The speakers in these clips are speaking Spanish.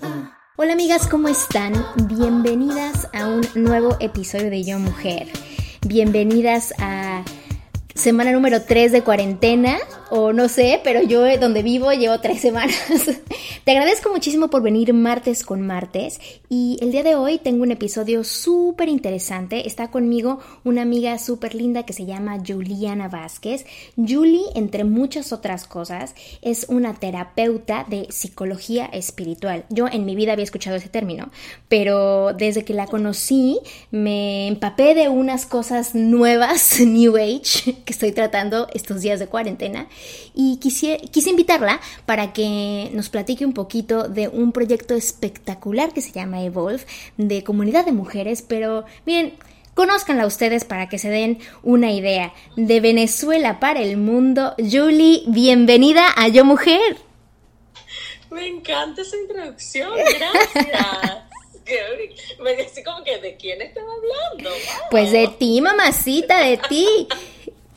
Hola amigas, ¿cómo están? Bienvenidas a un nuevo episodio de Yo Mujer. Bienvenidas a semana número 3 de cuarentena, o no sé, pero yo eh, donde vivo llevo tres semanas. Te agradezco muchísimo por venir martes con martes y el día de hoy tengo un episodio súper interesante. Está conmigo una amiga súper linda que se llama Juliana Vázquez. Julie, entre muchas otras cosas, es una terapeuta de psicología espiritual. Yo en mi vida había escuchado ese término, pero desde que la conocí me empapé de unas cosas nuevas, New Age, que estoy tratando estos días de cuarentena y quise, quise invitarla para que nos platique un poquito de un proyecto espectacular que se llama Evolve, de comunidad de mujeres, pero miren, Conózcanla ustedes para que se den una idea. De Venezuela para el mundo, Julie, bienvenida a Yo Mujer. Me encanta esa introducción, gracias. Me decía como que de quién estás hablando. Pues de ti, mamacita, de ti.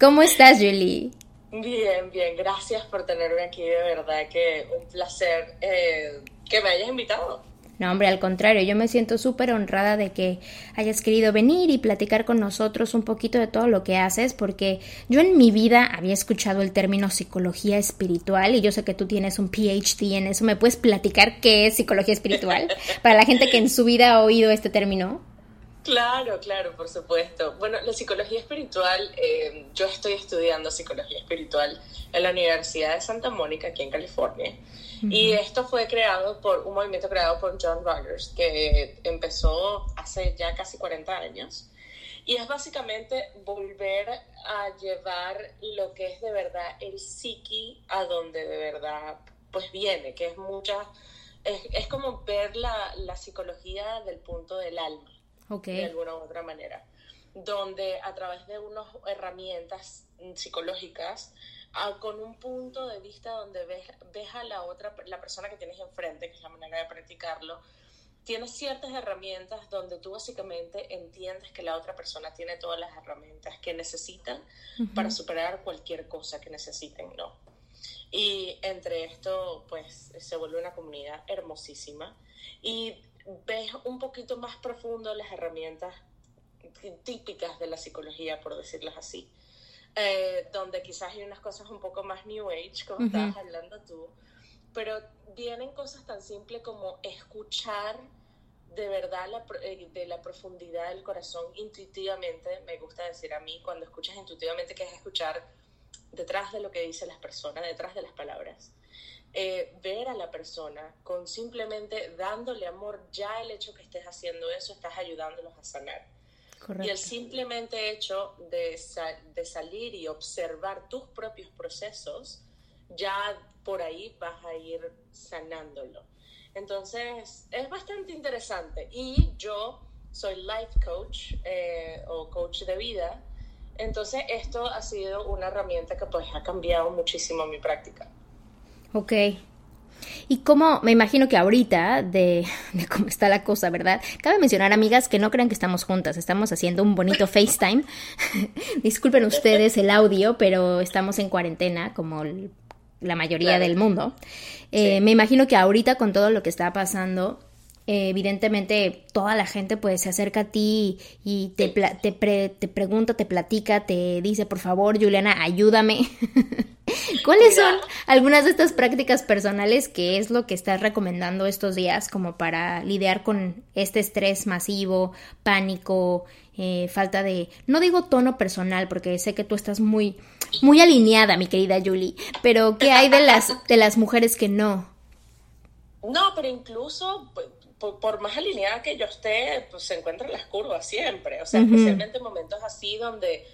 ¿Cómo estás, Julie? Bien, bien, gracias por tenerme aquí, de verdad que un placer eh, que me hayas invitado. No, hombre, al contrario, yo me siento súper honrada de que hayas querido venir y platicar con nosotros un poquito de todo lo que haces, porque yo en mi vida había escuchado el término psicología espiritual y yo sé que tú tienes un PhD en eso. ¿Me puedes platicar qué es psicología espiritual? Para la gente que en su vida ha oído este término. Claro, claro, por supuesto. Bueno, la psicología espiritual, eh, yo estoy estudiando psicología espiritual en la Universidad de Santa Mónica, aquí en California. Y esto fue creado por un movimiento creado por John Rogers, que empezó hace ya casi 40 años. Y es básicamente volver a llevar lo que es de verdad el psiqui a donde de verdad pues viene, que es mucha, es, es como ver la, la psicología del punto del alma de alguna u otra manera, donde a través de unas herramientas psicológicas, con un punto de vista donde ves, ves a la otra, la persona que tienes enfrente, que es la manera de practicarlo, tienes ciertas herramientas donde tú básicamente entiendes que la otra persona tiene todas las herramientas que necesitan para superar cualquier cosa que necesiten, ¿no? Y entre esto, pues se vuelve una comunidad hermosísima. Y ves un poquito más profundo las herramientas típicas de la psicología, por decirlas así. Eh, donde quizás hay unas cosas un poco más New Age, como estabas hablando tú, pero vienen cosas tan simples como escuchar de verdad la, eh, de la profundidad del corazón intuitivamente, me gusta decir a mí, cuando escuchas intuitivamente, que es escuchar detrás de lo que dicen las personas, detrás de las palabras. Eh, ver a la persona con simplemente dándole amor, ya el hecho que estés haciendo eso, estás ayudándolos a sanar. Y el simplemente hecho de, de salir y observar tus propios procesos, ya por ahí vas a ir sanándolo. Entonces, es bastante interesante. Y yo soy life coach eh, o coach de vida. Entonces, esto ha sido una herramienta que pues ha cambiado muchísimo mi práctica. Ok. Y como me imagino que ahorita, de, cómo está la cosa, ¿verdad? Cabe mencionar, amigas, que no crean que estamos juntas, estamos haciendo un bonito FaceTime. Disculpen ustedes el audio, pero estamos en cuarentena, como la mayoría del mundo. Eh, me imagino que ahorita con todo lo que está pasando, evidentemente toda la gente pues se acerca a ti y te, te, te, pregunta, te platica, te dice, por favor, Juliana, ayúdame. ¿Cuáles son algunas de estas prácticas personales que es lo que estás recomendando estos días como para lidiar con este estrés masivo, pánico, eh, falta de, no digo tono personal, porque sé que tú estás muy, muy alineada, mi querida Julie, pero ¿qué hay de las, de las mujeres que no? No, pero incluso por, más alineada que yo esté, pues se encuentran las curvas siempre, o sea, especialmente en momentos así donde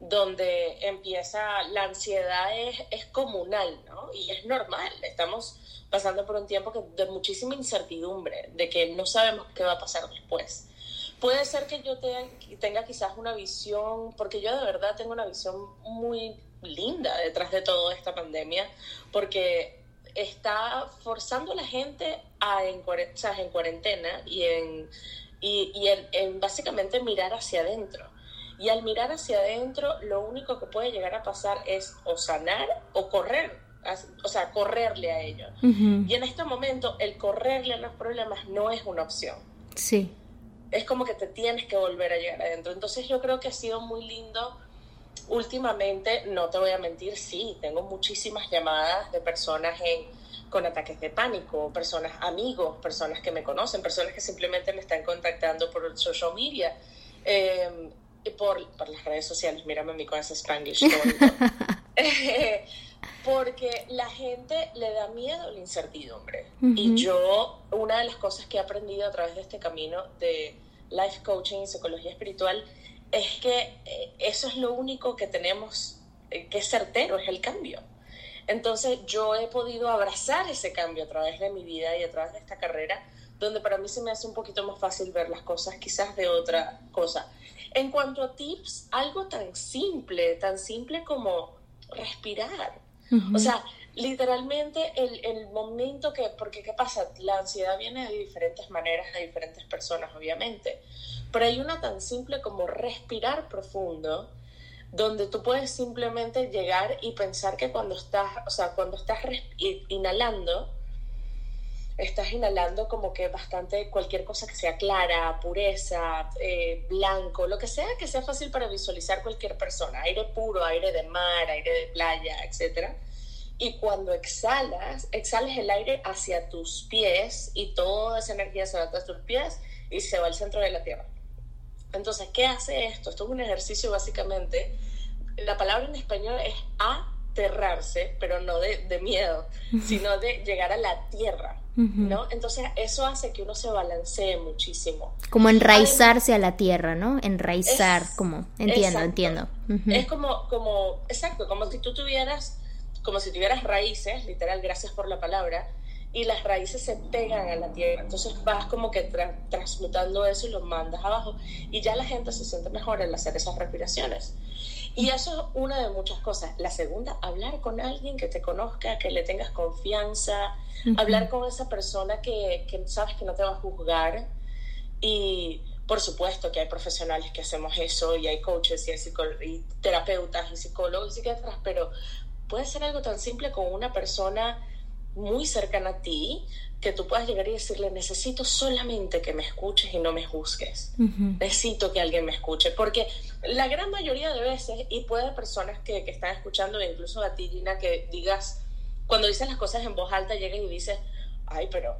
donde empieza la ansiedad es, es, comunal, ¿no? Y es normal, estamos pasando por un tiempo de muchísima incertidumbre, de que no sabemos qué va a pasar después. Puede ser que yo tenga quizás una visión, porque yo de verdad tengo una visión muy linda detrás de toda esta pandemia, porque está forzando a la gente a en, en cuarentena y en, y, y en básicamente mirar hacia adentro y al mirar hacia adentro, lo único que puede llegar a pasar es o sanar o correr, o sea, correrle a ello. Y en este momento, el correrle a los problemas no es una opción. Sí. Es como que te tienes que volver a llegar adentro. Entonces yo creo que ha sido muy lindo últimamente, no te voy a mentir, sí, tengo muchísimas llamadas de personas con ataques de pánico, personas amigos, personas que me conocen, personas que simplemente me están contactando por social media. Eh, por, por las redes sociales, mírame mi cosa Spanglish. porque la gente le da miedo la incertidumbre. Y yo, una de las cosas que he aprendido a través de este camino de life coaching y psicología espiritual es que eh, eso es lo único que tenemos eh, que es certero, es el cambio. Entonces yo he podido abrazar ese cambio a través de mi vida y a través de esta carrera, donde para mí se me hace un poquito más fácil ver las cosas quizás de otra cosa. En cuanto a tips, algo tan simple, tan simple como respirar. O sea, literalmente el, el, momento que, porque ¿qué pasa? La ansiedad viene de diferentes maneras de diferentes personas, obviamente, pero hay una tan simple como respirar profundo, donde tú puedes simplemente llegar y pensar que cuando estás, o sea, cuando estás inhalando, estás inhalando como que bastante cualquier cosa que sea clara, pureza, eh, blanco, lo que sea que sea fácil para visualizar cualquier persona, aire puro, aire de mar, aire de playa, etc. Y cuando exhalas, exhalas el aire hacia tus pies y toda esa energía se va a tus pies y se va al centro de la tierra. Entonces, ¿qué hace esto? Esto es un ejercicio básicamente, la palabra en español es aterrarse, pero no de, de miedo, sino de llegar a la tierra. ¿no? Entonces eso hace que uno se balancee muchísimo. Como enraizarse a la tierra, ¿no? Enraizar, como, entiendo, entiendo. Es como, como, exacto, como si tú tuvieras, como si tuvieras raíces, literal, gracias por la palabra, y las raíces se pegan a la tierra. Entonces vas como que transmutando eso y lo mandas abajo y ya la gente se siente mejor al hacer esas respiraciones. Y eso es una de muchas cosas. La segunda, hablar con alguien que te conozca, que le tengas confianza, hablar con esa persona que, que, sabes que no te va a juzgar. Y por supuesto que hay profesionales que hacemos eso y hay coaches y, hay y terapeutas y psicólogos y psiquiatras, pero puede ser algo tan simple como una persona muy cercana a ti que tú puedas llegar y decirle, necesito solamente que me escuches y no me juzgues. Necesito que alguien me escuche. Porque la gran mayoría de veces, y puede personas que, que están escuchando, incluso a ti, Gina, que digas, cuando dices las cosas en voz alta, llegas y dices, ay, pero,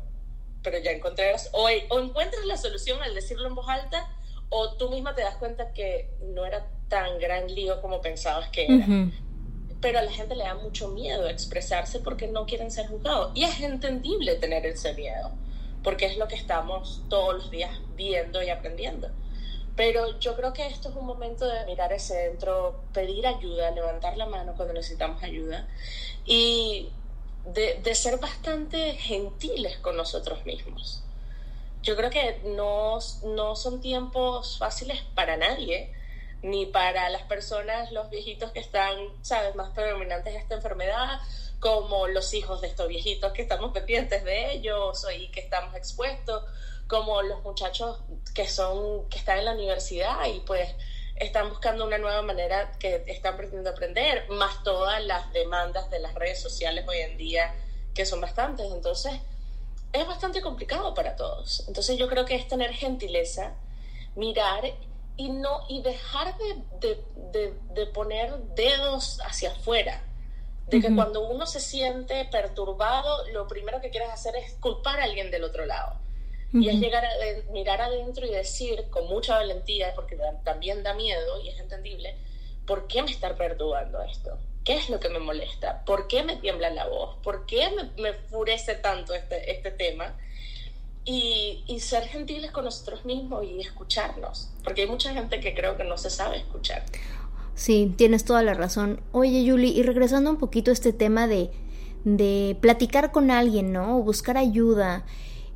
pero ya encontré, o, o encuentras la solución al decirlo en voz alta, o tú misma te das cuenta que no era tan gran lío como pensabas que era pero a la gente le da mucho miedo expresarse porque no quieren ser juzgados. Y es entendible tener ese miedo, porque es lo que estamos todos los días viendo y aprendiendo. Pero yo creo que esto es un momento de mirar ese dentro, pedir ayuda, levantar la mano cuando necesitamos ayuda y de, de ser bastante gentiles con nosotros mismos. Yo creo que no, no son tiempos fáciles para nadie ni para las personas, los viejitos que están, sabes, más predominantes de esta enfermedad, como los hijos de estos viejitos que estamos pendientes de ellos y que estamos expuestos, como los muchachos que son, que están en la universidad y pues están buscando una nueva manera que están pretendiendo aprender, más todas las demandas de las redes sociales hoy en día, que son bastantes. Entonces, es bastante complicado para todos. Entonces yo creo que es tener gentileza, mirar y no y dejar de, de, de, poner dedos hacia afuera. De que cuando uno se siente perturbado, lo primero que quieres hacer es culpar a alguien del otro lado. Y es llegar a mirar adentro y decir con mucha valentía, porque también da miedo y es entendible, ¿por qué me está perturbando esto? ¿Qué es lo que me molesta? ¿Por qué me tiembla la voz? ¿Por qué me, me enfurece tanto este, este tema? Y, y, ser gentiles con nosotros mismos y escucharnos, porque hay mucha gente que creo que no se sabe escuchar. Sí, tienes toda la razón. Oye, Julie, y regresando un poquito a este tema de, de platicar con alguien, ¿no? O buscar ayuda,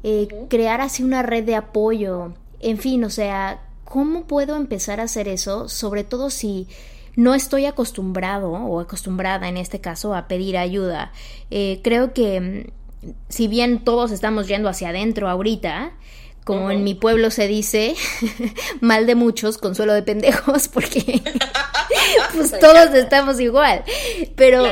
eh, crear así una red de apoyo, en fin, o sea, ¿cómo puedo empezar a hacer eso? Sobre todo si no estoy acostumbrado o acostumbrada en este caso a pedir ayuda. Eh, creo que mm, si bien todos estamos yendo hacia adentro ahorita, como en mi pueblo se dice, mal de muchos, consuelo de pendejos, porque pues todos estamos igual. Pero,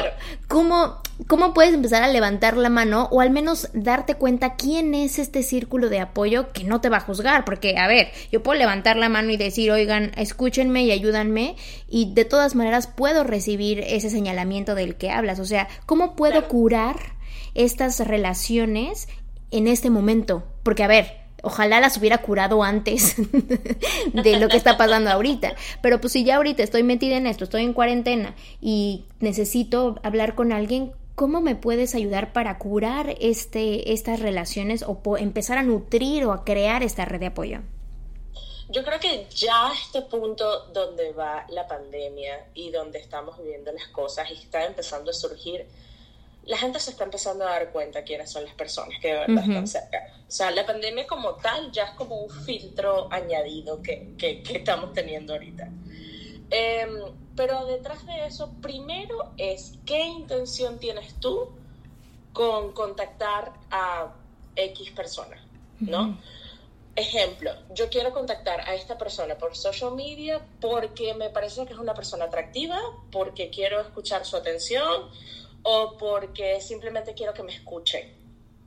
¿cómo, ¿Cómo puedes empezar a levantar la mano o al menos darte cuenta quién es este círculo de apoyo que no te va a juzgar? Porque, a ver, yo puedo levantar la mano y decir, oigan, escúchenme y ayúdanme y de todas maneras puedo recibir ese señalamiento del que hablas. O sea, ¿cómo puedo curar estas relaciones en este momento? Porque, a ver, ojalá las hubiera curado antes de lo que está pasando ahorita. Pero pues si ya ahorita estoy metida en esto, estoy en cuarentena y necesito hablar con alguien, ¿Cómo me puedes ayudar para curar este, estas relaciones o empezar a nutrir o a crear esta red de apoyo? Yo creo que ya este punto donde va la pandemia y donde estamos viviendo las cosas y está empezando a surgir, la gente se está empezando a dar cuenta quiénes son las personas que de verdad están cerca. O sea, la pandemia como tal ya es como un filtro añadido que, que, que estamos teniendo ahorita. Eh, pero detrás de eso, primero es qué intención tienes tú con contactar a X persona, ¿no? Ejemplo, yo quiero contactar a esta persona por social media porque me parece que es una persona atractiva, porque quiero escuchar su atención o porque simplemente quiero que me escuchen,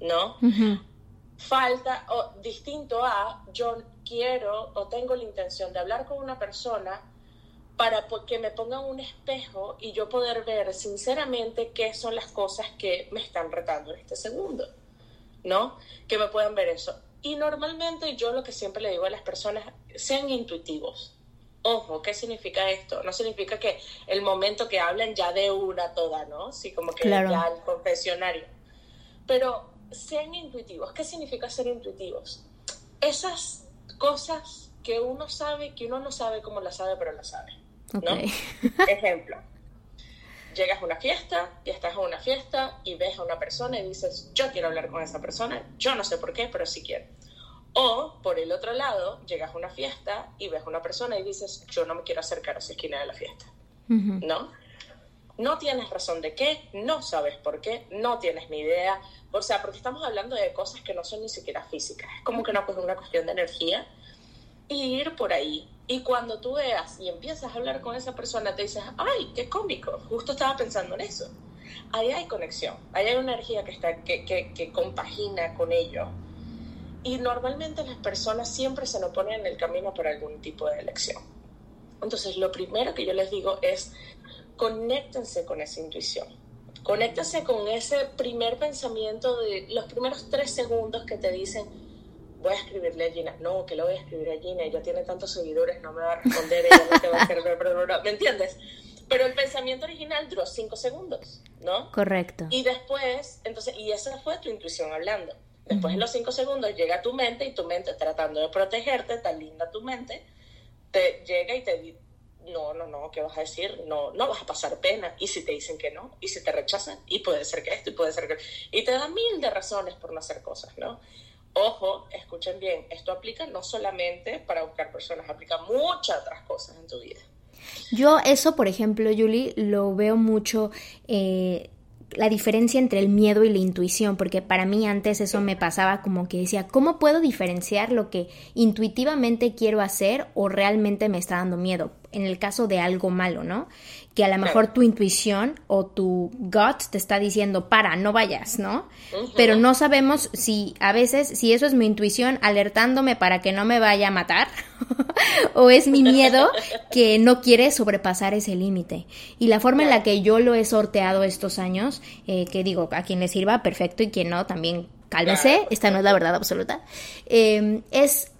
¿no? Falta, o distinto a, yo quiero o tengo la intención de hablar con una persona para que me pongan un espejo y yo poder ver sinceramente qué son las cosas que me están retando en este segundo, ¿no? Que me puedan ver eso. Y normalmente yo lo que siempre le digo a las personas, sean intuitivos. Ojo, ¿qué significa esto? No significa que el momento que hablan ya de una toda, ¿no? Sí, como que ya el confesionario. Pero sean intuitivos. ¿Qué significa ser intuitivos? Esas cosas que uno sabe, que uno no sabe cómo las sabe, pero las sabe. ¿no? Ejemplo, llegas a una fiesta y estás en una fiesta y ves a una persona y dices, yo quiero hablar con esa persona, yo no sé por qué, pero sí quiero. O, por el otro lado, llegas a una fiesta y ves a una persona y dices, yo no me quiero acercar a esa esquina de la fiesta, ¿no? No tienes razón de qué, no sabes por qué, no tienes ni idea. O sea, porque estamos hablando de cosas que no son ni siquiera físicas. Es como que no, pues una cuestión de energía. Y ir por ahí y cuando tú veas y empiezas a hablar con esa persona, te dices, ay, qué cómico, justo estaba pensando en eso. Ahí hay conexión, ahí hay una energía que, está, que, que, que compagina con ello. Y normalmente las personas siempre se nos ponen en el camino por algún tipo de elección. Entonces, lo primero que yo les digo es, conéctense con esa intuición. Conéctense con ese primer pensamiento de los primeros tres segundos que te dicen, voy a escribirle a Gina. No, que lo voy a escribir a Gina, ella tiene tantos seguidores, no me va a responder, ella no te va a hacer, ¿me entiendes? Pero el pensamiento original duró cinco segundos, ¿no? Correcto. Y después, entonces, y esa fue tu intuición hablando. Después en los cinco segundos llega tu mente y tu mente tratando de protegerte, tan linda tu mente, te llega y te dice, no, no, no, ¿qué vas a decir? No, no vas a pasar pena. Y si te dicen que no, y si te rechazan, y puede ser que esto, y puede ser que... Y te dan mil de razones por no hacer cosas, ¿no? Ojo, escuchen bien, esto aplica no solamente para buscar personas, aplica muchas otras cosas en tu vida. Yo eso, por ejemplo, Julie, lo veo mucho eh, la diferencia entre el miedo y la intuición, porque para mí antes eso me pasaba como que decía, ¿cómo puedo diferenciar lo que intuitivamente quiero hacer o realmente me está dando miedo? En el caso de algo malo, ¿no? Que a lo mejor tu intuición o tu gut te está diciendo, para, no vayas, ¿no? Pero no sabemos si a veces, si eso es mi intuición alertándome para que no me vaya a matar, o es mi miedo que no quiere sobrepasar ese límite. Y la forma en la que yo lo he sorteado estos años, eh, que digo, a quien le sirva, perfecto, y quien no, también cálmese, esta no es la verdad absoluta, eh, es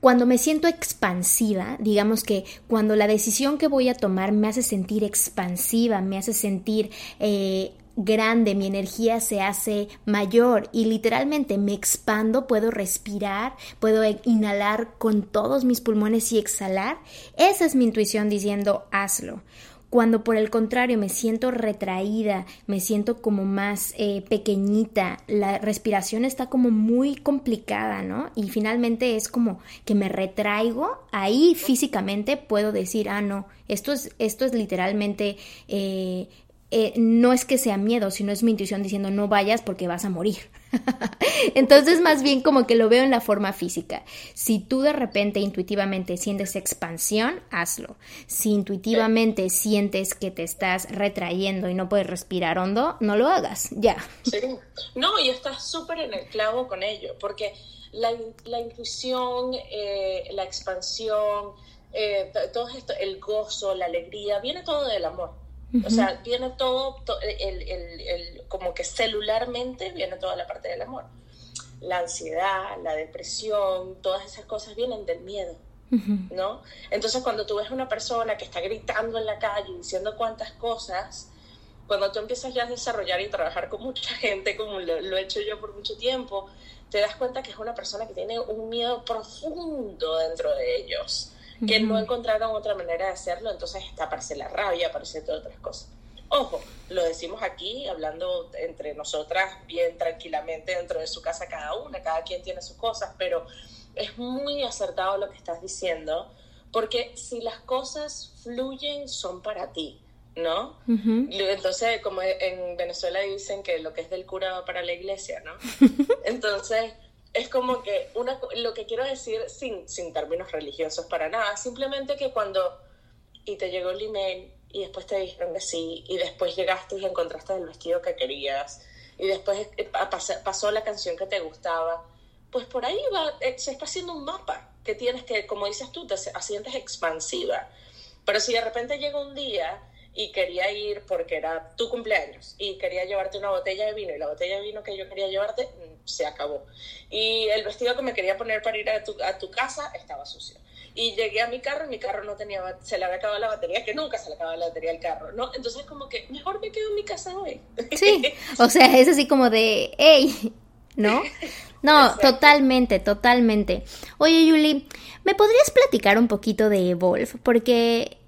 cuando me siento expansiva, digamos que cuando la decisión que voy a tomar me hace sentir expansiva, me hace sentir eh, grande, mi energía se hace mayor y literalmente me expando, puedo respirar, puedo inhalar con todos mis pulmones y exhalar. Esa es mi intuición diciendo hazlo. Cuando por el contrario me siento retraída, me siento como más eh, pequeñita, la respiración está como muy complicada, ¿no? Y finalmente es como que me retraigo, ahí físicamente puedo decir, ah, no, esto es, esto es literalmente eh, eh, no es que sea miedo, sino es mi intuición diciendo no vayas porque vas a morir. Entonces, más bien como que lo veo en la forma física. Si tú de repente intuitivamente sientes expansión, hazlo. Si intuitivamente sientes que te estás retrayendo y no puedes respirar hondo, no lo hagas, ya. Sí. No, y estás súper en el clavo con ello, porque la, la intuición, eh, la expansión, eh, todo esto, el gozo, la alegría, viene todo del amor. O sea, viene todo, el, el, el, como que celularmente viene toda la parte del amor. La ansiedad, la depresión, todas esas cosas vienen del miedo, ¿no? Entonces, cuando tú ves una persona que está gritando en la calle, diciendo cuantas cosas, cuando tú empiezas ya a desarrollar y trabajar con mucha gente, como lo, lo he hecho yo por mucho tiempo, te das cuenta que es una persona que tiene un miedo profundo dentro de ellos que no encontraron otra manera de hacerlo, entonces aparece la rabia, aparece todas otras cosas. Ojo, lo decimos aquí, hablando entre nosotras bien tranquilamente dentro de su casa cada una, cada quien tiene sus cosas, pero es muy acertado lo que estás diciendo, porque si las cosas fluyen, son para ti, ¿no? Entonces, como en Venezuela dicen que lo que es del cura va para la iglesia, ¿no? Entonces, es como que una, lo que quiero decir sin, sin términos religiosos para nada, simplemente que cuando y te llegó el email y después te dijeron que sí y después llegaste y encontraste el vestido que querías y después eh, pasó la canción que te gustaba, pues por ahí va, eh, se está haciendo un mapa que tienes que, como dices tú, te sientes expansiva. Pero si de repente llega un día y quería ir porque era tu cumpleaños y quería llevarte una botella de vino y la botella de vino que yo quería llevarte mm, se acabó. Y el vestido que me quería poner para ir a tu, a tu casa estaba sucio. Y llegué a mi carro y mi carro no tenía, se le había acabado la batería, que nunca se le acaba la batería al carro, ¿no? Entonces como que mejor me quedo en mi casa hoy. Sí, o sea, es así como de, hey, ¿no? No, totalmente, totalmente. Oye, Yuli, ¿me podrías platicar un poquito de Evolve? Porque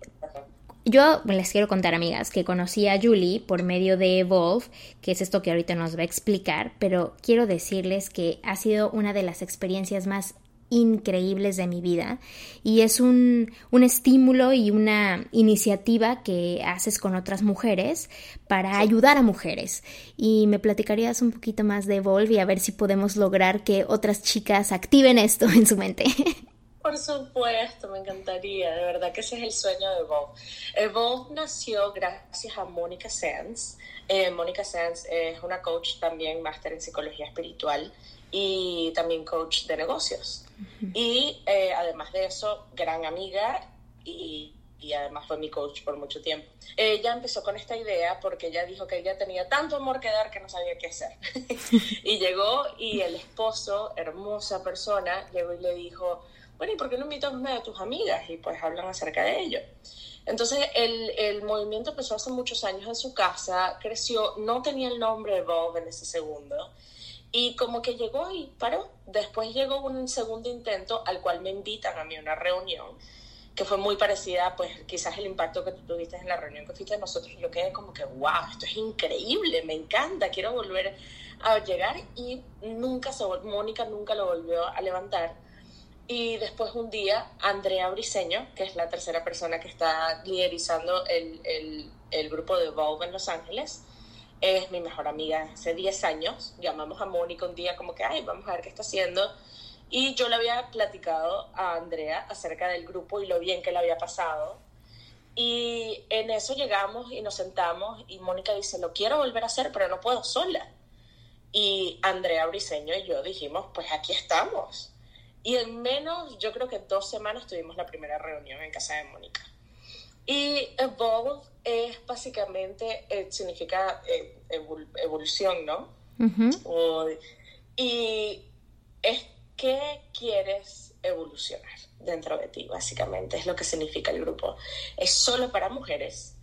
yo les quiero contar, amigas, que conocí a Julie por medio de Evolve, que es esto que ahorita nos va a explicar, pero quiero decirles que ha sido una de las experiencias más increíbles de mi vida y es un, un, estímulo y una iniciativa que haces con otras mujeres para ayudar a mujeres. Y me platicarías un poquito más de Evolve y a ver si podemos lograr que otras chicas activen esto en su mente. Por supuesto, me encantaría, de verdad que ese es el sueño de Evolve. Evolve nació gracias a Mónica Sands. Eh, Mónica Sands es una coach también, máster en psicología espiritual y también coach de negocios. Y eh, además de eso, gran amiga y, y, además fue mi coach por mucho tiempo. Ella empezó con esta idea porque ella dijo que ella tenía tanto amor que dar que no sabía qué hacer. y llegó y el esposo, hermosa persona, llegó y le dijo, bueno, ¿y por qué no invitas a una de tus amigas? Y pues hablan acerca de ello. Entonces el, el, movimiento empezó hace muchos años en su casa, creció, no tenía el nombre de Bob en ese segundo, y como que llegó y paró. Después llegó un segundo intento al cual me invitan a mí a una reunión, que fue muy parecida, pues quizás el impacto que tú tuviste en la reunión que fuiste nosotros, yo quedé como que, wow, esto es increíble, me encanta, quiero volver a llegar y nunca se, Mónica nunca lo volvió a levantar y después un día, Andrea Briseño, que es la tercera persona que está liderizando el, el, grupo de Evolve en Los Ángeles, es mi mejor amiga hace 10 años. Llamamos a Mónica un día como que, ay, vamos a ver qué está haciendo. Y yo le había platicado a Andrea acerca del grupo y lo bien que le había pasado. Y en eso llegamos y nos sentamos y Mónica dice, lo quiero volver a hacer, pero no puedo sola. Y Andrea Briseño y yo dijimos, pues aquí estamos. Y en menos, yo creo que dos semanas tuvimos la primera reunión en casa de Mónica. Y Evolve es básicamente, eh, significa eh, evolución, ¿no? y es que quieres evolucionar dentro de ti, básicamente, es lo que significa el grupo. Es solo para mujeres.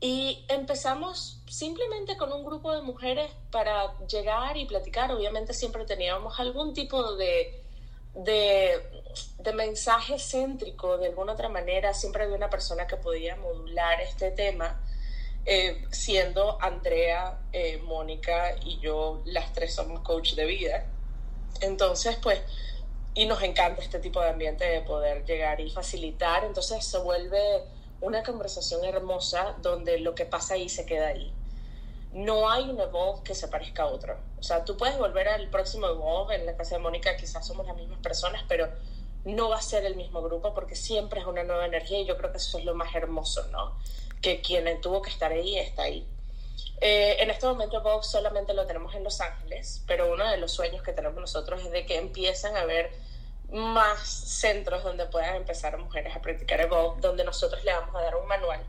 Y empezamos simplemente con un grupo de mujeres para llegar y platicar. Obviamente siempre teníamos algún tipo de, de, mensaje céntrico, de alguna otra manera. Siempre había una persona que podía modular este tema, eh, siendo Andrea, eh, Mónica y yo, las tres somos coach de vida. Entonces, pues y nos encanta este tipo de ambiente de poder llegar y facilitar, entonces se vuelve una conversación hermosa donde lo que pasa ahí se queda ahí. No hay un Evolve que se parezca a otro. O sea, tú puedes volver al próximo Evolve en la casa de Mónica, quizás somos las mismas personas, pero no va a ser el mismo grupo porque siempre es una nueva energía y yo creo que eso es lo más hermoso, ¿no? Que quien tuvo que estar ahí está ahí. Eh, en este momento Evolve solamente lo tenemos en Los Ángeles, pero uno de los sueños que tenemos nosotros es de que empiezan a haber más centros donde puedan empezar mujeres a practicar Evolve, donde nosotros le vamos a dar un manual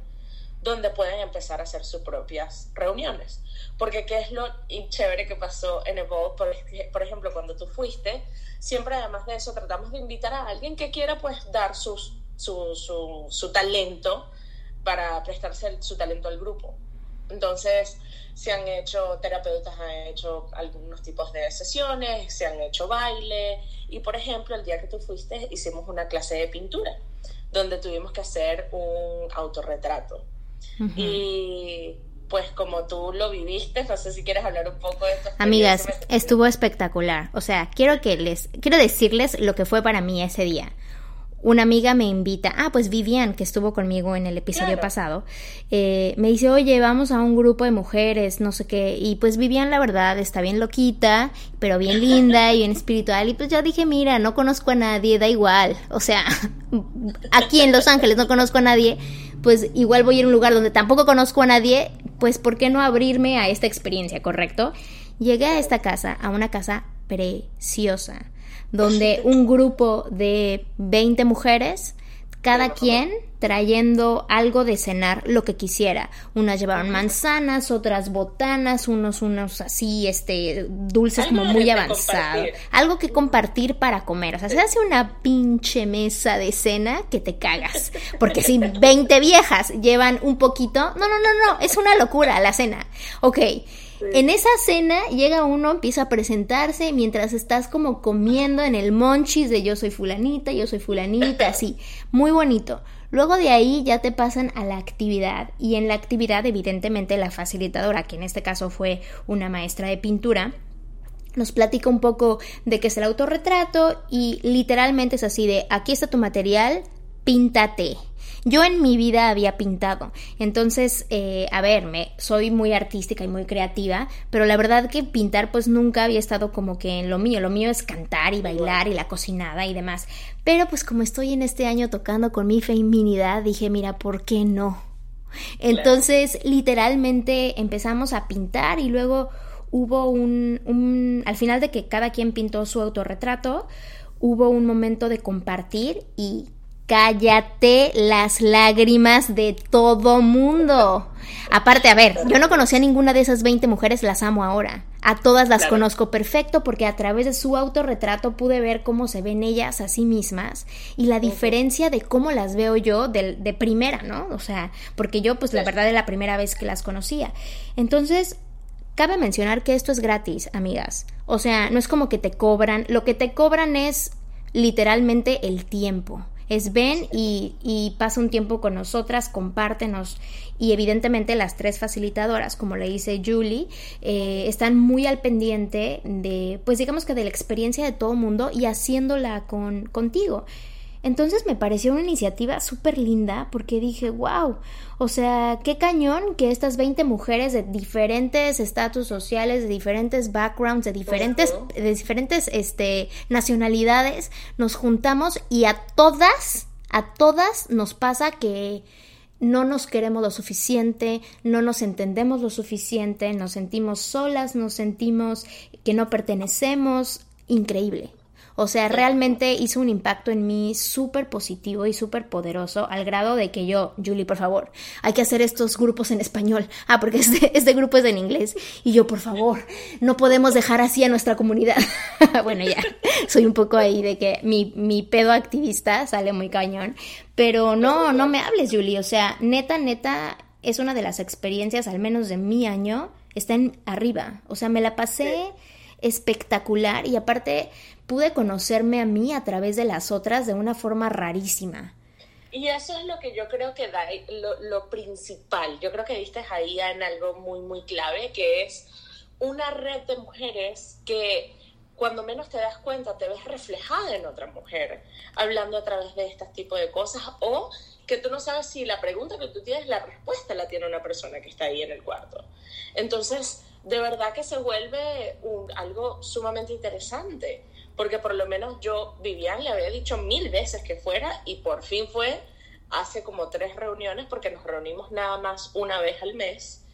donde pueden empezar a hacer sus propias reuniones. Porque qué es lo chévere que pasó en Evolve, por, por ejemplo, cuando tú fuiste, siempre además de eso tratamos de invitar a alguien que quiera pues dar su, su, su talento para prestarse su talento al grupo. Entonces, se han hecho, terapeutas han hecho algunos tipos de sesiones, se han hecho baile y, por ejemplo, el día que tú fuiste hicimos una clase de pintura donde tuvimos que hacer un autorretrato. Y pues como tú lo viviste, no sé si quieres hablar un poco de esto. Amigas, estuvo espectacular. O sea, quiero que les, quiero decirles lo que fue para mí ese día. Una amiga me invita, ah, pues Vivian, que estuvo conmigo en el episodio pasado, eh, me dice, oye, vamos a un grupo de mujeres, no sé qué, y pues Vivian la verdad está bien loquita, pero bien linda y bien espiritual, y pues yo dije, mira, no conozco a nadie, da igual, o sea, aquí en Los Ángeles no conozco a nadie, pues igual voy a ir a un lugar donde tampoco conozco a nadie, pues ¿por qué no abrirme a esta experiencia, correcto? Llegué a esta casa, a una casa preciosa donde un grupo de 20 mujeres, cada quien trayendo algo de cenar, lo que quisiera. Unas llevaron manzanas, otras botanas, unos, unos así, este, dulces como muy avanzados. Algo que compartir para comer. O sea, se hace una pinche mesa de cena que te cagas. Porque si 20 viejas llevan un poquito, no, no, no, no, es una locura la cena. Ok. En esa cena llega uno, empieza a presentarse mientras estás como comiendo en el monchis de yo soy fulanita, yo soy fulanita, así. Muy bonito. Luego de ahí ya te pasan a la actividad y en la actividad evidentemente la facilitadora, que en este caso fue una maestra de pintura, nos platica un poco de qué es el autorretrato y literalmente es así de aquí está tu material, píntate. Yo en mi vida había pintado, entonces, eh, a ver, me, soy muy artística y muy creativa, pero la verdad que pintar pues nunca había estado como que en lo mío, lo mío es cantar y bailar y la cocinada y demás, pero pues como estoy en este año tocando con mi feminidad, dije, mira, ¿por qué no? Entonces, literalmente empezamos a pintar y luego hubo un, un, al final de que cada quien pintó su autorretrato, hubo un momento de compartir y cállate las lágrimas de todo mundo. Aparte, a ver, yo no conocía a ninguna de esas 20 mujeres, las amo ahora. A todas las conozco perfecto porque a través de su autorretrato pude ver cómo se ven ellas a sí mismas y la diferencia de cómo las veo yo de, de primera, ¿no? O sea, porque yo pues la verdad es la primera vez que las conocía. Entonces, cabe mencionar que esto es gratis, amigas. O sea, no es como que te cobran, lo que te cobran es literalmente el tiempo es ven y, pasa un tiempo con nosotras, compártenos. Y evidentemente las tres facilitadoras, como le dice Julie, eh, están muy al pendiente de, pues digamos que de la experiencia de todo mundo y haciéndola con, contigo. Entonces me pareció una iniciativa súper linda porque dije, wow, o sea, qué cañón que estas 20 mujeres de diferentes estatus sociales, de diferentes backgrounds, de diferentes, de diferentes este, nacionalidades, nos juntamos y a todas, a todas nos pasa que no nos queremos lo suficiente, no nos entendemos lo suficiente, nos sentimos solas, nos sentimos que no pertenecemos, increíble. O sea, realmente hizo un impacto en mí súper positivo y súper poderoso al grado de que yo, Julie, por favor, hay que hacer estos grupos en español. Ah, porque este, este grupo es en inglés. Y yo, por favor, no podemos dejar así a nuestra comunidad. bueno, ya, soy un poco ahí de que mi, mi pedo activista sale muy cañón. Pero no, no me hables, Julie. O sea, neta, neta, es una de las experiencias, al menos de mi año, está en arriba. O sea, me la pasé espectacular y aparte pude conocerme a mí a través de las otras de una forma rarísima. Y eso es lo que yo creo que da lo, principal. Yo creo que viste ahí en algo muy, muy clave, que es una red de mujeres que cuando menos te das cuenta te ves reflejada en otra mujer, hablando a través de este tipo de cosas, o que tú no sabes si la pregunta que tú tienes, la respuesta la tiene una persona que está ahí en el cuarto. Entonces, de verdad que se vuelve un, algo sumamente interesante, porque por lo menos yo, Vivian, le había dicho mil veces que fuera y por fin fue hace como tres reuniones, porque nos reunimos nada más una vez al mes.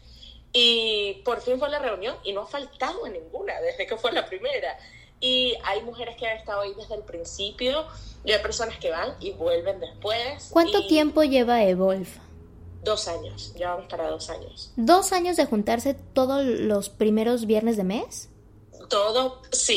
Y por fin fue la reunión y no ha faltado ninguna desde que fue la primera. Y hay mujeres que han estado ahí desde el principio y hay personas que van y vuelven después. ¿Cuánto tiempo lleva Evolve? Dos años, ya vamos para dos años. ¿Dos años de juntarse todos los primeros viernes de mes? Todo, sí.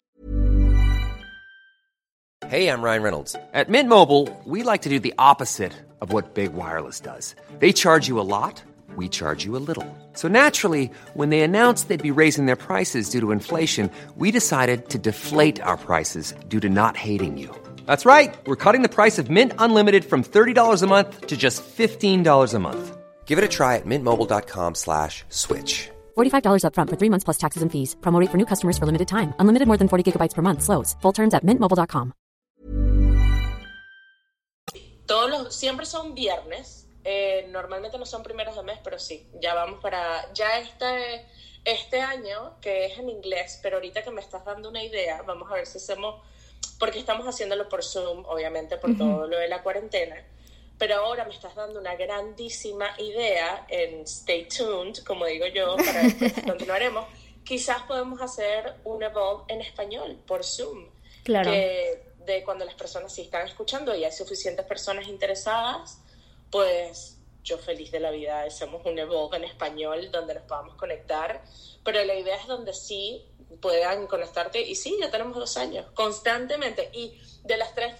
Hey, I'm Ryan Reynolds. At Mint Mobile, we like to do the opposite of what Big Wireless does. They charge you a lot, we charge you a little. So naturally, when they announced they'd be raising their prices due to inflation, we decided to deflate our prices due to not hating you. That's right. We're cutting the price of Mint Unlimited from $30 a month to just $15 a month. Give it a try at mintmobile.com slash switch. $45 upfront for three months plus taxes and fees. Promo for new customers for limited time. Unlimited more than 40 gigabytes per month. Slows. Full terms at mintmobile.com. Todos los, siempre son viernes. Eh, normalmente no son primeros de mes, pero sí. Ya vamos para... Ya este, este año, que es en inglés, pero ahorita que me estás dando una idea, vamos a ver si hacemos porque estamos haciéndolo por Zoom, obviamente por todo lo de la cuarentena. Pero ahora me estás dando una grandísima idea en Stay Tuned, como digo yo, para después continuaremos. Quizás podemos hacer un Evolve en español por Zoom. Claro. Que de cuando las personas sí están escuchando y hay suficientes personas interesadas, pues yo feliz de la vida hacemos un Evolve en español donde nos podamos conectar. Pero la idea es donde sí puedan conectarte. Y sí, ya tenemos dos años, constantemente. Y de las tres,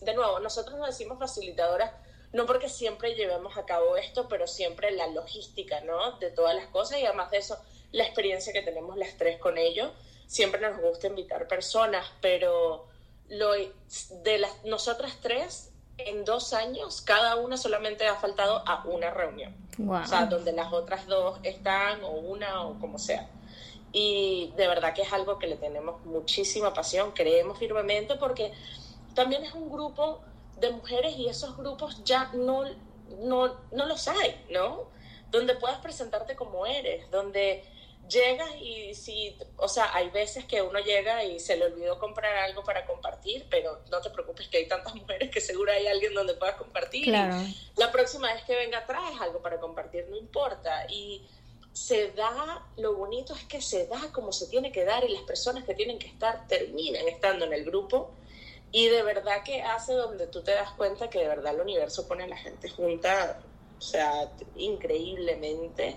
de nuevo, nosotros nos decimos facilitadoras, no porque siempre llevemos a cabo esto, pero siempre la logística, ¿no? De todas las cosas y además de eso, la experiencia que tenemos las tres con ellos. Siempre nos gusta invitar personas, pero lo, de las, nosotras tres, en dos años, cada una solamente ha faltado a una reunión. O sea, donde las otras dos están, o una, o como sea y de verdad que es algo que le tenemos muchísima pasión, creemos firmemente porque también es un grupo de mujeres y esos grupos ya no, no, no los hay, ¿no? Donde puedas presentarte como eres, donde llegas y si, o sea, hay veces que uno llega y se le olvidó comprar algo para compartir, pero no te preocupes que hay tantas mujeres que seguro hay alguien donde puedas compartir. Claro. La próxima vez que venga traes algo para compartir, no importa. Y se da, lo bonito es que se da como se tiene que dar y las personas que tienen que estar terminan estando en el grupo y de verdad que hace donde tú te das cuenta que de verdad el universo pone a la gente junta, o sea, increíblemente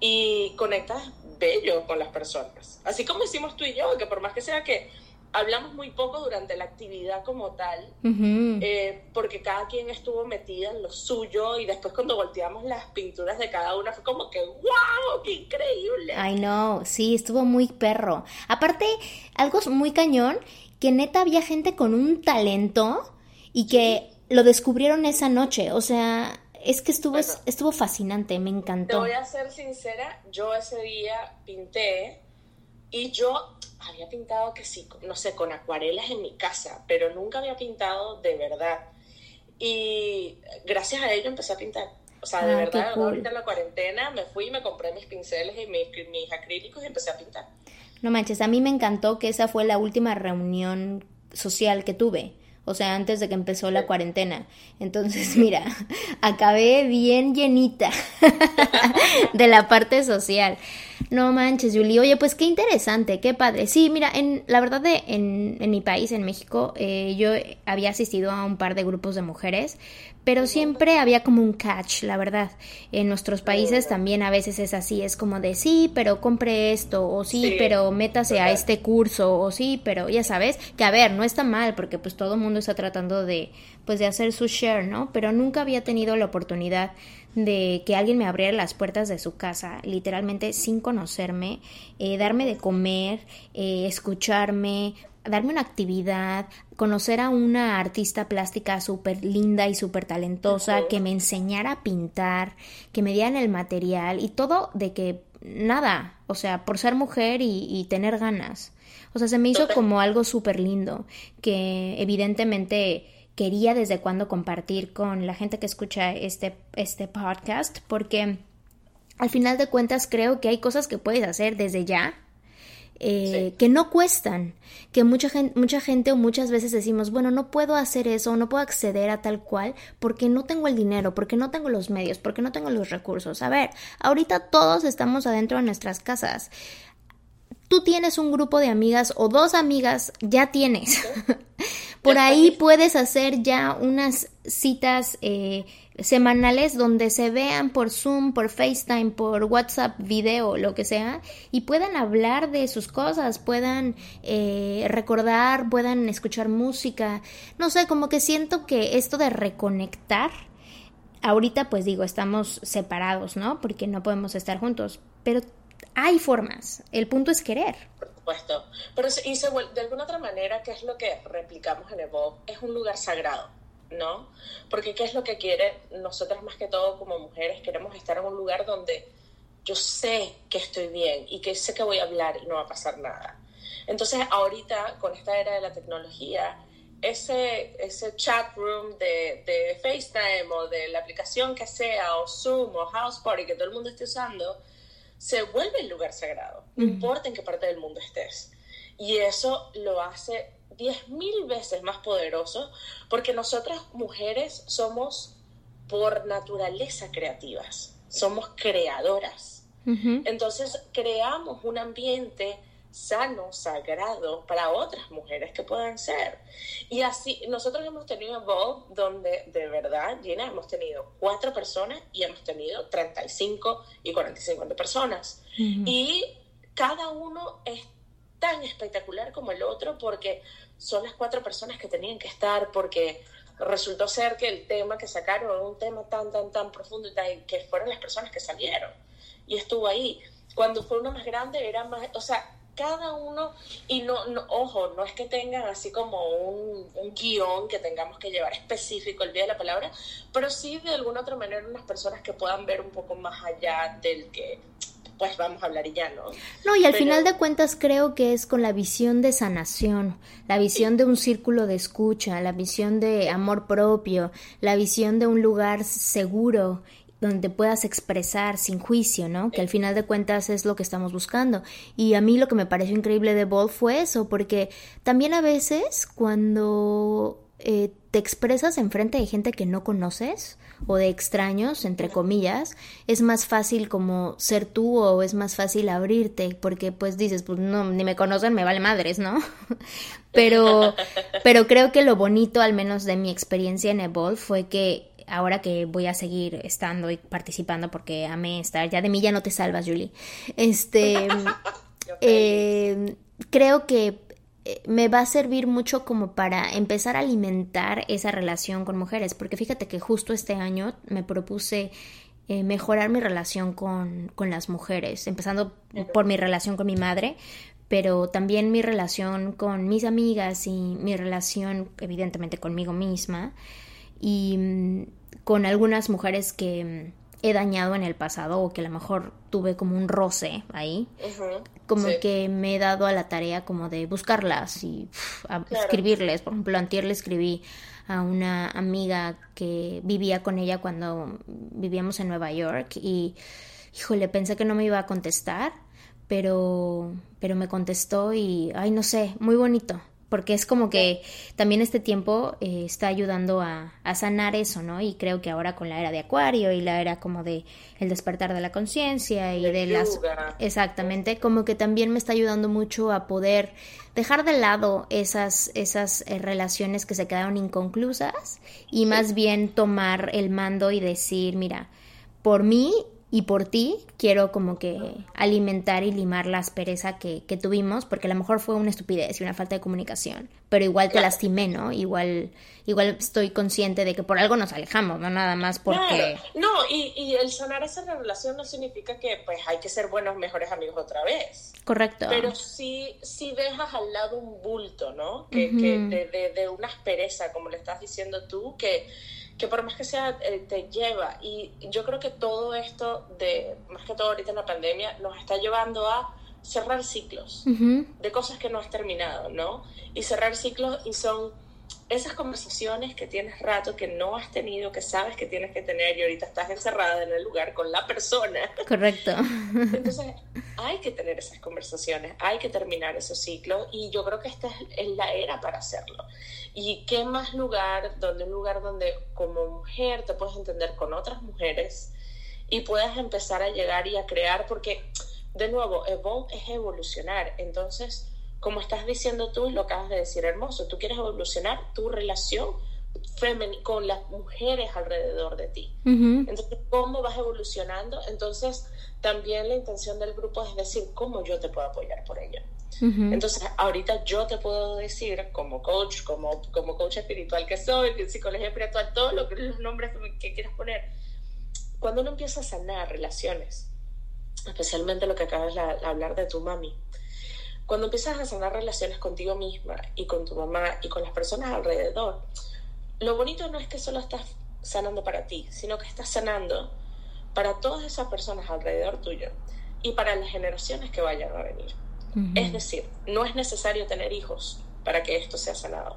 y conectas bello con las personas. Así como hicimos tú y yo, que por más que sea que hablamos muy poco durante la actividad como tal, eh, porque cada quien estuvo metida en lo suyo y después cuando volteamos las pinturas de cada una fue como que, wow, qué increíble. Ay, no, sí, estuvo muy perro. Aparte, algo muy cañón, que neta había gente con un talento y que lo descubrieron esa noche, o sea... Es que estuvo, estuvo fascinante, me encantó. Te voy a ser sincera, yo ese día pinté y yo había pintado que sí, no sé, con acuarelas en mi casa, pero nunca había pintado de verdad. Y gracias a ello empecé a pintar. O sea, de ah, verdad, ahorita en la cuarentena me fui y me compré mis pinceles y mis, mis acrílicos y empecé a pintar. No manches, a mí me encantó que esa fue la última reunión social que tuve. o sea, antes de que empezó la cuarentena. Entonces, mira, acabé bien llenita de la parte social. No manches, Julie. Oye, pues qué interesante, qué padre. Sí, mira, en la verdad de en, en mi país, en México, eh, yo había asistido a un par de grupos de mujeres, pero siempre había como un catch, la verdad. En nuestros países también a veces es así, es como de sí, pero compre esto, o sí, pero métase a este curso, o sí, pero ya sabes, que a ver, no está mal, porque pues todo el mundo está tratando de, pues de hacer su share, ¿no? Pero nunca había tenido la oportunidad de que alguien me abriera las puertas de su casa, literalmente sin conocerme, eh, darme de comer, eh, escucharme, darme una actividad, conocer a una artista plástica súper linda y súper talentosa, que me enseñara a pintar, que me dieran el material y todo de que nada, o sea, por ser mujer y, y tener ganas. O sea, se me hizo como algo súper lindo, que evidentemente quería desde cuando compartir con la gente que escucha este, este podcast, porque al final de cuentas creo que hay cosas que puedes hacer desde ya. Eh, que no cuestan, que mucha gente, mucha gente o muchas veces decimos, bueno, no puedo hacer eso, no puedo acceder a tal cual porque no tengo el dinero, porque no tengo los medios, porque no tengo los recursos. A ver, ahorita todos estamos adentro de nuestras casas tú tienes un grupo de amigas o dos amigas, ya tienes. Por ahí puedes hacer ya unas citas eh, semanales donde se vean por Zoom, por FaceTime, por WhatsApp, video, lo que sea, y puedan hablar de sus cosas, puedan eh, recordar, puedan escuchar música. No sé, como que siento que esto de reconectar, ahorita pues digo, estamos separados, ¿no? Porque no podemos estar juntos, pero hay formas. El punto es querer. Por supuesto. Pero y de alguna otra manera, ¿qué es lo que replicamos en Evolve? Es un lugar sagrado, ¿no? Porque ¿qué es lo que quiere? Nosotras más que todo como mujeres queremos estar en un lugar donde yo sé que estoy bien y que sé que voy a hablar y no va a pasar nada. Entonces ahorita, con esta era de la tecnología, ese, ese chat room de, de FaceTime o de la aplicación que sea, o Zoom o House Party que todo el mundo esté usando, se vuelve el lugar sagrado, no importa en qué parte del mundo estés. Y eso lo hace diez mil veces más poderoso porque nosotras mujeres somos por naturaleza creativas, somos creadoras. Entonces creamos un ambiente sano, sagrado para otras mujeres que puedan ser. Y así, nosotros hemos tenido Evolve donde de verdad, Gina, hemos tenido cuatro personas y hemos tenido 35 y 45 personas. Y cada uno es tan espectacular como el otro porque son las cuatro personas que tenían que estar, porque resultó ser que el tema que sacaron era un tema tan, tan, tan profundo y que fueron las personas que salieron. Y estuvo ahí. Cuando fue uno más grande era más, o sea, cada uno, y no, ojo, no es que tengan así como un, un, guion que tengamos que llevar específico el día de la palabra, pero sí de alguna otra manera unas personas que puedan ver un poco más allá del que pues vamos a hablar y ya, ¿no? No, y al final de cuentas creo que es con la visión de sanación, la visión de un círculo de escucha, la visión de amor propio, la visión de un lugar seguro donde puedas expresar sin juicio, ¿no? Que al final de cuentas es lo que estamos buscando. Y a mí lo que me pareció increíble de Ball fue eso, porque también a veces cuando eh, te expresas en frente de gente que no conoces o de extraños, entre comillas, es más fácil como ser tú o es más fácil abrirte, porque pues dices, pues no, ni me conocen, me vale madres, ¿no? pero, pero creo que lo bonito, al menos de mi experiencia en Evolve, fue que ahora que voy a seguir estando y participando porque amé estar, ya de mí ya no te salvas, Julie. Este, eh, creo que eh, me va a servir mucho como para empezar a alimentar esa relación con mujeres, porque fíjate que justo este año me propuse eh, mejorar mi relación con, con las mujeres, empezando por mi relación con mi madre, pero también mi relación con mis amigas y mi relación evidentemente conmigo misma y mm, con algunas mujeres que mm, he dañado en el pasado o que a lo mejor tuve como un roce ahí, como que me he dado a la tarea como de buscarlas y escribirles. Por ejemplo, antier le escribí a una amiga que vivía con ella cuando vivíamos en Nueva York y, híjole, pensé que no me iba a contestar, pero, pero me contestó y, ay, no sé, muy bonito porque es como que también este tiempo eh, está ayudando a, sanar eso, ¿no? Y creo que ahora con la era de Acuario y la era como de el despertar de la conciencia y de, las... Exactamente, como que también me está ayudando mucho a poder dejar de lado esas, esas eh, relaciones que se quedaron inconclusas y más bien tomar el mando y decir, mira, por mí y por ti quiero como que alimentar y limar la aspereza que, que, tuvimos, porque a lo mejor fue una estupidez y una falta de comunicación, pero igual te lastimé, ¿no? Igual, igual estoy consciente de que por algo nos alejamos, no nada más porque... No, y, y, el sanar esa relación no significa que pues hay que ser buenos, mejores amigos otra vez. Correcto. Pero sí, sí dejas al lado un bulto, ¿no? Que, que de, de, de una aspereza, como le estás diciendo tú, que que por más que sea, eh, te lleva. Y yo creo que todo esto, de más que todo ahorita en la pandemia, nos está llevando a cerrar ciclos de cosas que no has terminado, ¿no? Y cerrar ciclos y son esas conversaciones que tienes rato, que no has tenido, que sabes que tienes que tener y ahorita estás encerrada en el lugar con la persona. Correcto. Entonces, hay que tener esas conversaciones, hay que terminar esos ciclos y yo creo que esta es, la era para hacerlo. Y qué más lugar, donde un lugar donde como mujer te puedes entender con otras mujeres y puedas empezar a llegar y a crear, porque de nuevo, es evolucionar. Entonces, como estás diciendo tú, lo acabas de decir hermoso, tú quieres evolucionar tu relación con las mujeres alrededor de ti. Entonces, ¿cómo vas evolucionando? Entonces, también la intención del grupo es decir, ¿cómo yo te puedo apoyar por ello? Entonces, ahorita yo te puedo decir, como coach, como, como coach espiritual que soy, psicología espiritual, todos lo, los nombres que, quieras poner, cuando uno empieza a sanar relaciones, especialmente lo que acabas de hablar de tu mami, cuando empiezas a sanar relaciones contigo misma y con tu mamá y con las personas alrededor, lo bonito no es que solo estás sanando para ti, sino que estás sanando para todas esas personas alrededor tuyo y para las generaciones que vayan a venir. Es decir, no es necesario tener hijos para que esto sea sanado.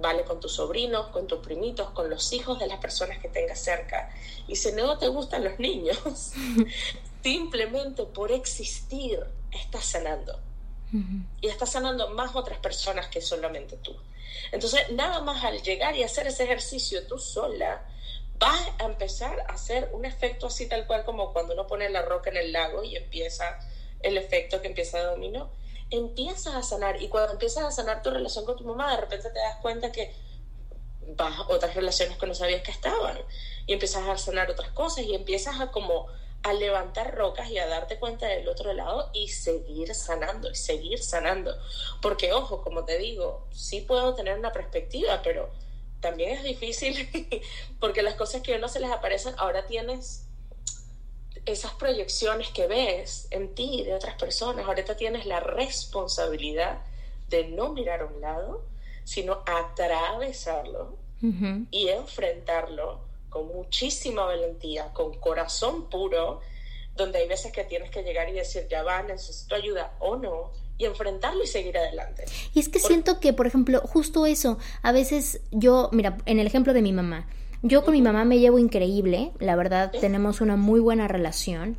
Vale con tus sobrinos, con tus primitos, con los hijos de las personas que tengas cerca. Y si no te gustan los niños, simplemente por existir estás sanando y estás sanando más otras personas que solamente tú. Entonces, nada más al llegar y hacer ese ejercicio tú sola, vas a empezar a hacer un efecto así tal cual como cuando uno pone la roca en el lago y empieza el efecto que empieza a dominar. Empiezas a sanar y cuando empiezas a sanar tu relación con tu mamá, de repente te das cuenta que vas a otras relaciones que no sabías que estaban y empiezas a sanar otras cosas y empiezas a como a levantar rocas y a darte cuenta del otro lado y seguir sanando y seguir sanando. Porque, ojo, como te digo, sí puedo tener una perspectiva, pero también es difícil porque las cosas que no se les aparecen, ahora tienes esas proyecciones que ves en ti de otras personas, ahorita tienes la responsabilidad de no mirar a un lado, sino atravesarlo y enfrentarlo con muchísima valentía, con corazón puro, donde hay veces que tienes que llegar y decir, ya va, necesito ayuda o no, y enfrentarlo y seguir adelante. Y es que siento que, por ejemplo, justo eso, a veces yo, mira, en el ejemplo de mi mamá, yo con mi mamá me llevo increíble, la verdad, tenemos una muy buena relación,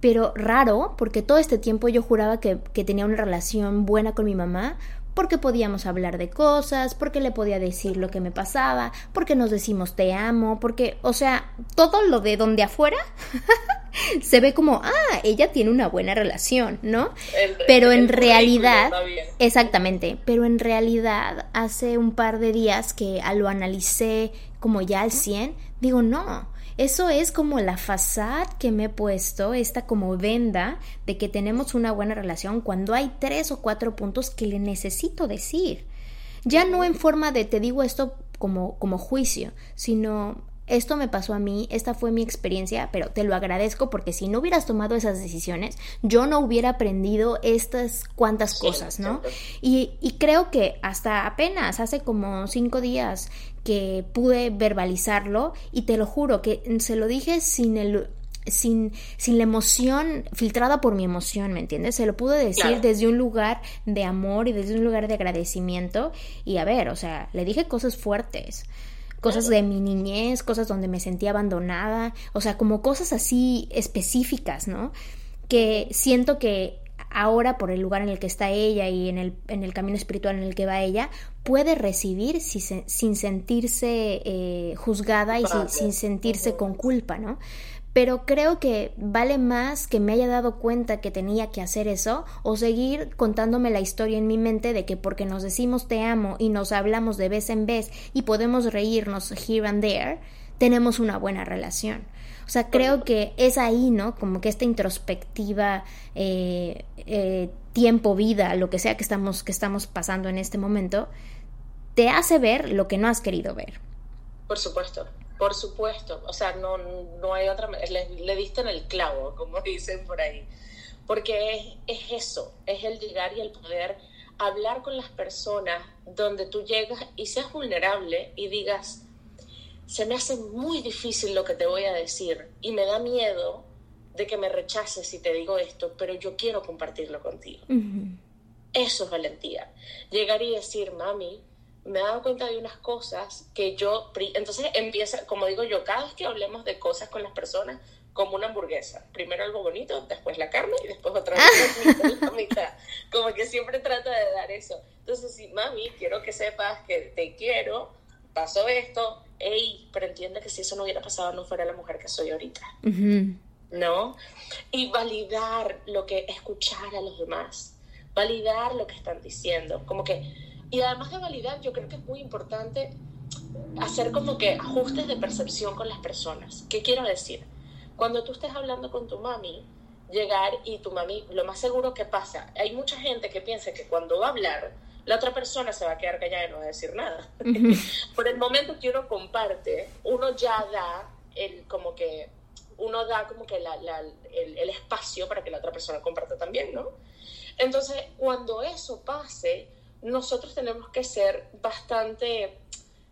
pero raro, porque todo este tiempo yo juraba que, que tenía una relación buena con mi mamá, porque podíamos hablar de cosas, porque le podía decir lo que me pasaba, porque nos decimos te amo, porque, o sea, todo lo de donde afuera se ve como, ah, ella tiene una buena relación, ¿no? pero en realidad, exactamente, pero en realidad hace un par de días que lo analicé como ya al 100, digo, no, eso es como la fachada que me he puesto, esta como venda de que tenemos una buena relación cuando hay tres o cuatro puntos que le necesito decir. Ya no en forma de te digo esto como, como juicio, sino esto me pasó a mí, esta fue mi experiencia, pero te lo agradezco porque si no hubieras tomado esas decisiones, yo no hubiera aprendido estas cuantas cosas, ¿no? Y, y creo que hasta apenas hace como cinco días que pude verbalizarlo y te lo juro que se lo dije sin el sin, sin la emoción filtrada por mi emoción, ¿me entiendes? Se lo pude decir desde un lugar de amor y desde un lugar de agradecimiento. Y a ver, o sea, le dije cosas fuertes cosas de mi niñez, cosas donde me sentía abandonada, o sea, como cosas así específicas, ¿no? Que siento que ahora por el lugar en el que está ella y en el, en el camino espiritual en el que va ella, puede recibir sin sentirse eh, juzgada y sin, sentirse con culpa, ¿no? Pero creo que vale más que me haya dado cuenta que tenía que hacer eso o seguir contándome la historia en mi mente de que porque nos decimos te amo y nos hablamos de vez en vez y podemos reírnos here and there, tenemos una buena relación. O sea, creo que es ahí, ¿no? Como que esta introspectiva, eh, eh, tiempo, vida, lo que sea que estamos, que estamos pasando en este momento, te hace ver lo que no has querido ver. Por supuesto, por supuesto. O sea, no, no hay otra le, le diste en el clavo, como dicen por ahí. Porque es, es eso, es el llegar y el poder hablar con las personas donde tú llegas y seas vulnerable y digas, se me hace muy difícil lo que te voy a decir y me da miedo de que me rechaces si te digo esto, pero yo quiero compartirlo contigo. Eso es valentía. Llegar y decir, mami, me he dado cuenta de unas cosas que yo... Entonces empieza, como digo yo, cada vez que hablemos de cosas con las personas, como una hamburguesa. Primero algo bonito, después la carne y después otra vez la mitad. Como que siempre trata de dar eso. Entonces, sí, mami, quiero que sepas que te quiero, pasó esto, ey, pero entiende que si eso no hubiera pasado no fuera la mujer que soy ahorita. ¿No? Y validar lo que, escuchar a los demás, validar lo que están diciendo, como que, y además de validar, yo creo que es muy importante hacer como que ajustes de percepción con las personas. ¿Qué quiero decir? Cuando tú estés hablando con tu mami, llegar y tu mami, lo más seguro que pasa, hay mucha gente que piensa que cuando va a hablar, la otra persona se va a quedar callada y no va a decir nada. Por el momento que uno comparte, uno ya da el como que uno da como que el, espacio para que la otra persona comparta también, ¿no? Entonces, cuando eso pase, nosotros tenemos que ser bastante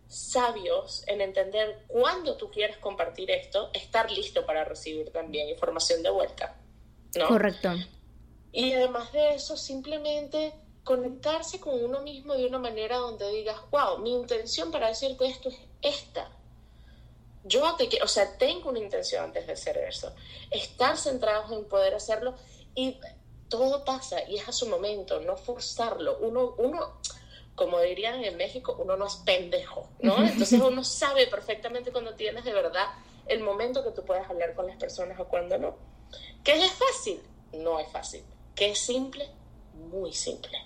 sabios en entender cuándo tú quieres compartir esto, estar listo para recibir también información de vuelta, ¿no? Correcto. Y además de eso, simplemente conectarse con uno mismo de una manera donde digas, wow, mi intención para decirte esto es esta. Yo te quiero, o sea, tengo una intención antes de hacer eso. Estar centrados en poder hacerlo y todo pasa y es a su momento, no forzarlo. Uno, uno, como dirían en México, uno no es pendejo, ¿no? Entonces uno sabe perfectamente cuando tienes de verdad el momento que tú puedes hablar con las personas o cuando no. ¿Que es fácil? No es fácil. ¿Que es simple? Muy simple.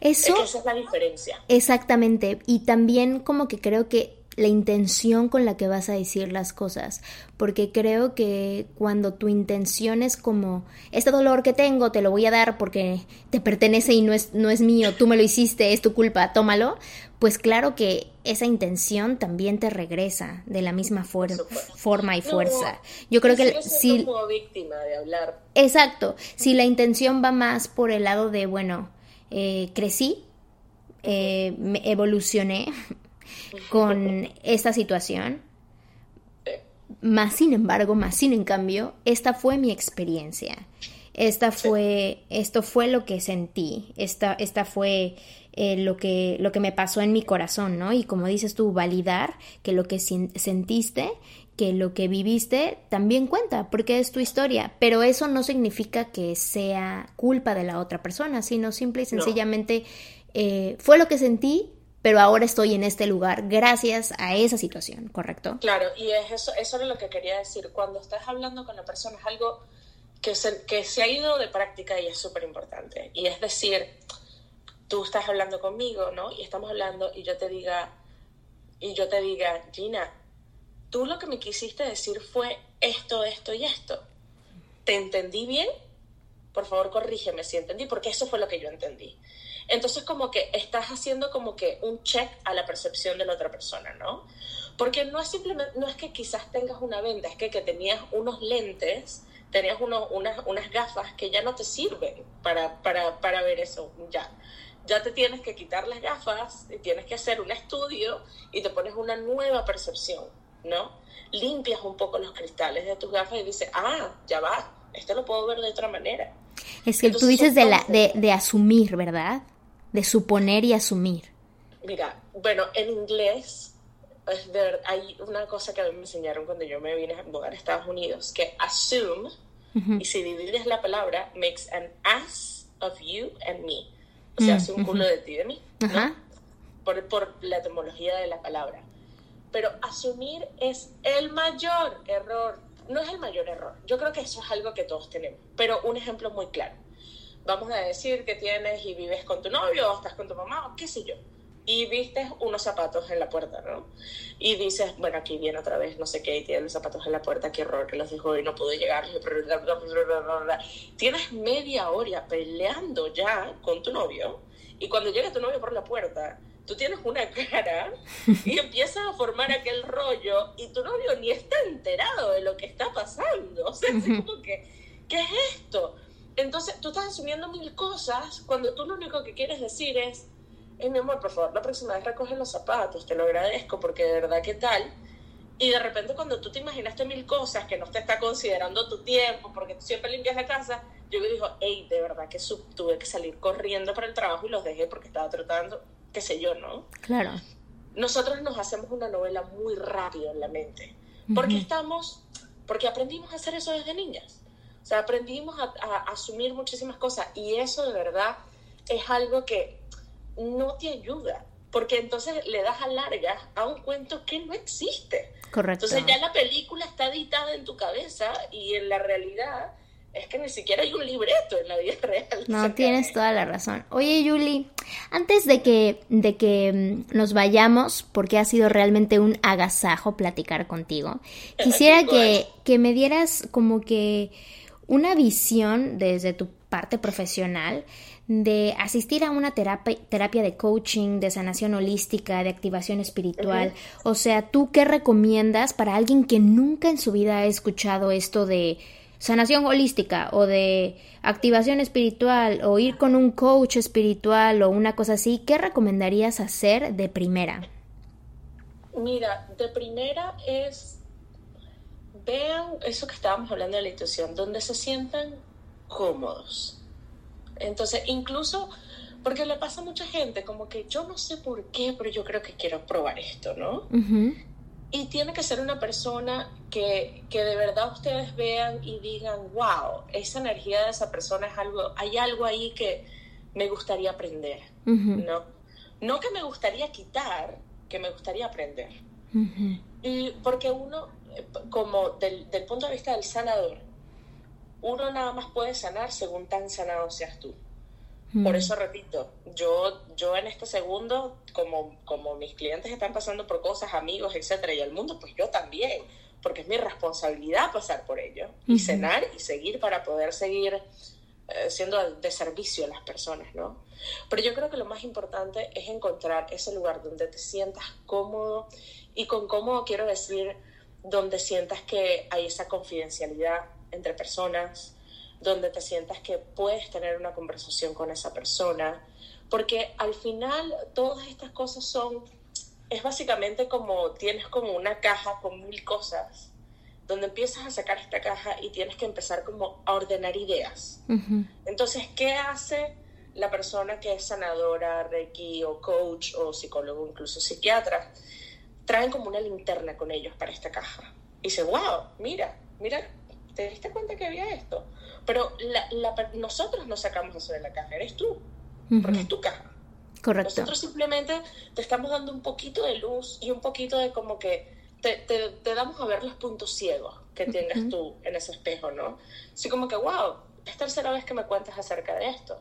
Eso, esa es la diferencia. Exactamente. Y también como que creo que la intención con la que vas a decir las cosas, porque creo que cuando tu intención es como, este dolor que tengo te lo voy a dar porque te pertenece y no es, no es mío, tú me lo hiciste, es tu culpa, tómalo, pues claro que esa intención también te regresa de la misma forma y fuerza. Yo creo que si... Como víctima de hablar. Exacto, si la intención va más por el lado de, bueno, eh, crecí, eh, me evolucioné con esta situación. Más sin embargo, más sin en cambio, esta fue mi experiencia. Esta fue, esto fue lo que sentí. Esta, esta fue eh, lo, que, lo que me pasó en mi corazón, ¿no? Y como dices tú, validar que lo que sentiste que lo que viviste también cuenta, porque es tu historia, pero eso no significa que sea culpa de la otra persona, sino simple y sencillamente eh, fue lo que sentí, pero ahora estoy en este lugar gracias a esa situación, ¿correcto? Claro, y es eso, eso es lo que quería decir. Cuando estás hablando con la persona es algo que se, que se ha ido de práctica y es súper importante. Y es decir, tú estás hablando conmigo, ¿no? Y estamos hablando y yo te diga, y yo te diga, Gina, tú lo que me quisiste decir fue esto, esto y esto. ¿Te entendí bien? Por favor, corrígeme si entendí, porque eso fue lo que yo entendí. Entonces, como que estás haciendo como que un check a la percepción de la otra persona, ¿no? Porque no es simplemente, no es que quizás tengas una venda, es que, que tenías unos lentes, tenías unos, unas, unas gafas que ya no te sirven para, para, para ver eso ya ya te tienes que quitar las gafas y tienes que hacer un estudio y te pones una nueva percepción. ¿no? Limpias un poco los cristales de tus gafas y dices, ah, ya va, esto lo puedo ver de otra manera. Es que tú dices de, la, de, asumir, ¿verdad? De suponer y asumir. Mira, bueno, en inglés es de, hay una cosa que a mí me enseñaron cuando yo me vine a mudar a Estados Unidos, que assume, y si divides la palabra, makes an ass of you and me. O sea, hace un culo de ti y de mí. ¿no? Ajá. Por, por la etimología de la palabra. Pero asumir es el mayor error. No es el mayor error. Yo creo que eso es algo que todos tenemos. Pero un ejemplo muy claro. Vamos a decir que tienes y vives con tu novio o estás con tu mamá o qué sé yo. Y vistes unos zapatos en la puerta, ¿no? Y dices, bueno, aquí viene otra vez, no sé qué, y tiene los zapatos en la puerta, qué error que los dejó y no pudo llegar. Tienes media hora peleando ya con tu novio y cuando llega tu novio por la puerta, tú tienes una cara y empiezas a formar aquel rollo y tu novio ni está enterado de lo que está pasando. O sea, es como que, ¿qué es esto? Entonces tú estás asumiendo mil cosas cuando tú lo único que quieres decir es, hey, mi amor, por favor, la próxima vez recoge los zapatos, te lo agradezco porque de verdad, ¿qué tal? Y de repente cuando tú te imaginaste mil cosas que no te está considerando tu tiempo, porque tú siempre limpias la casa, yo me digo, hey, de verdad que sub- tuve que salir corriendo para el trabajo y los dejé porque estaba tratando, qué sé yo, ¿no? Claro. Nosotros nos hacemos una novela muy rápido en la mente, porque estamos, porque aprendimos a hacer eso desde niñas. O sea, aprendimos a, a asumir muchísimas cosas y eso de verdad es algo que no te ayuda, porque entonces le das a largas a un cuento que no existe. Correcto. Entonces ya la película está editada en tu cabeza y en la realidad es que ni siquiera hay un libreto en la vida real. No, tienes toda la razón. Oye, Yuli, antes de que, de que mm, nos vayamos, porque ha sido realmente un agasajo platicar contigo, quisiera que, que me dieras como que una visión desde tu parte profesional de asistir a una terapia, terapia de coaching, de sanación holística, de activación espiritual. O sea, ¿tú qué recomiendas para alguien que nunca en su vida ha escuchado esto de sanación holística o de activación espiritual o ir con un coach espiritual o una cosa así? ¿Qué recomendarías hacer de primera? Mira, de primera es, vean eso que estábamos hablando de la intuición, donde se sientan cómodos. Entonces, incluso, porque le pasa a mucha gente, como que yo no sé por qué, pero yo creo que quiero probar esto, ¿no? Ujú. Y tiene que ser una persona que, que de verdad ustedes vean y digan, wow, esa energía de esa persona es algo, hay algo ahí que me gustaría aprender, Ujú. ¿no? No que me gustaría quitar, que me gustaría aprender. Ujú. Y porque uno, como del, del punto de vista del sanador, uno nada más puede sanar según tan sanado seas tú. Por eso repito, yo, yo en este segundo, como, como mis clientes están pasando por cosas, amigos, etcétera, y el mundo, pues yo también, porque es mi responsabilidad pasar por ello y cenar y seguir para poder seguir eh, siendo de servicio a las personas, ¿no? Pero yo creo que lo más importante es encontrar ese lugar donde te sientas cómodo y con cómodo quiero decir donde sientas que hay esa confidencialidad entre personas, donde te sientas que puedes tener una conversación con esa persona, porque al final todas estas cosas son, es básicamente como tienes como una caja con mil cosas, donde empiezas a sacar esta caja y tienes que empezar como a ordenar ideas. Entonces, ¿qué hace la persona que es sanadora, reiki o coach o psicólogo, incluso psiquiatra? Traen como una linterna con ellos para esta caja. Y dice, wow, mira, mira, ¿te diste cuenta que había esto? Pero la, la nosotros no sacamos eso de la caja, eres tú, porque es tu caja. Correcto. Nosotros simplemente te estamos dando un poquito de luz y un poquito de como que te, te, te damos a ver los puntos ciegos que tengas tú en ese espejo, ¿no? Así como que, wow, es tercera vez que me cuentas acerca de esto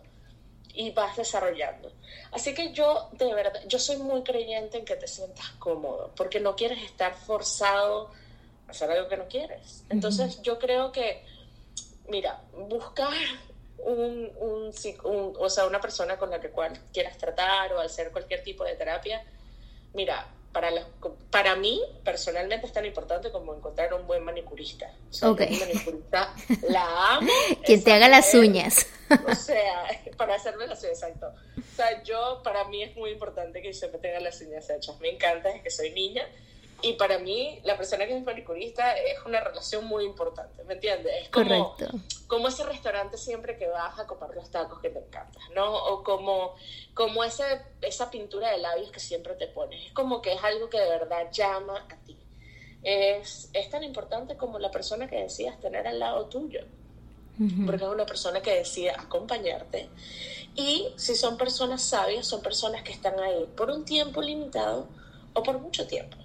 y vas desarrollando. Así que yo, de verdad, yo soy muy creyente en que te sientas cómodo, porque no quieres estar forzado a hacer algo que no quieres. Entonces yo creo que, mira, buscar un, un, o sea, una persona con la que cual quieras tratar o hacer cualquier tipo de terapia, mira, para, la- para mí personalmente es tan importante como encontrar un buen manicurista. O sea, Ok. yo mi manicurista la amo. Quien te haga las uñas. O sea, para hacerme las uñas, exacto. O sea, yo, para mí es muy importante que siempre tenga las uñas hechas. Me encanta desde que soy niña. Y para mí, la persona que es manicurista es una relación muy importante, ¿me entiendes? Es como, Correcto. como ese restaurante siempre que vas a comer los tacos que te encantan, ¿no? O como, como ese, esa pintura de labios que siempre te pones. Es como que es algo que de verdad llama a ti. Es, es tan importante como la persona que decidas tener al lado tuyo. porque es una persona que decide acompañarte. Y si son personas sabias, son personas que están ahí por un tiempo limitado o por mucho tiempo.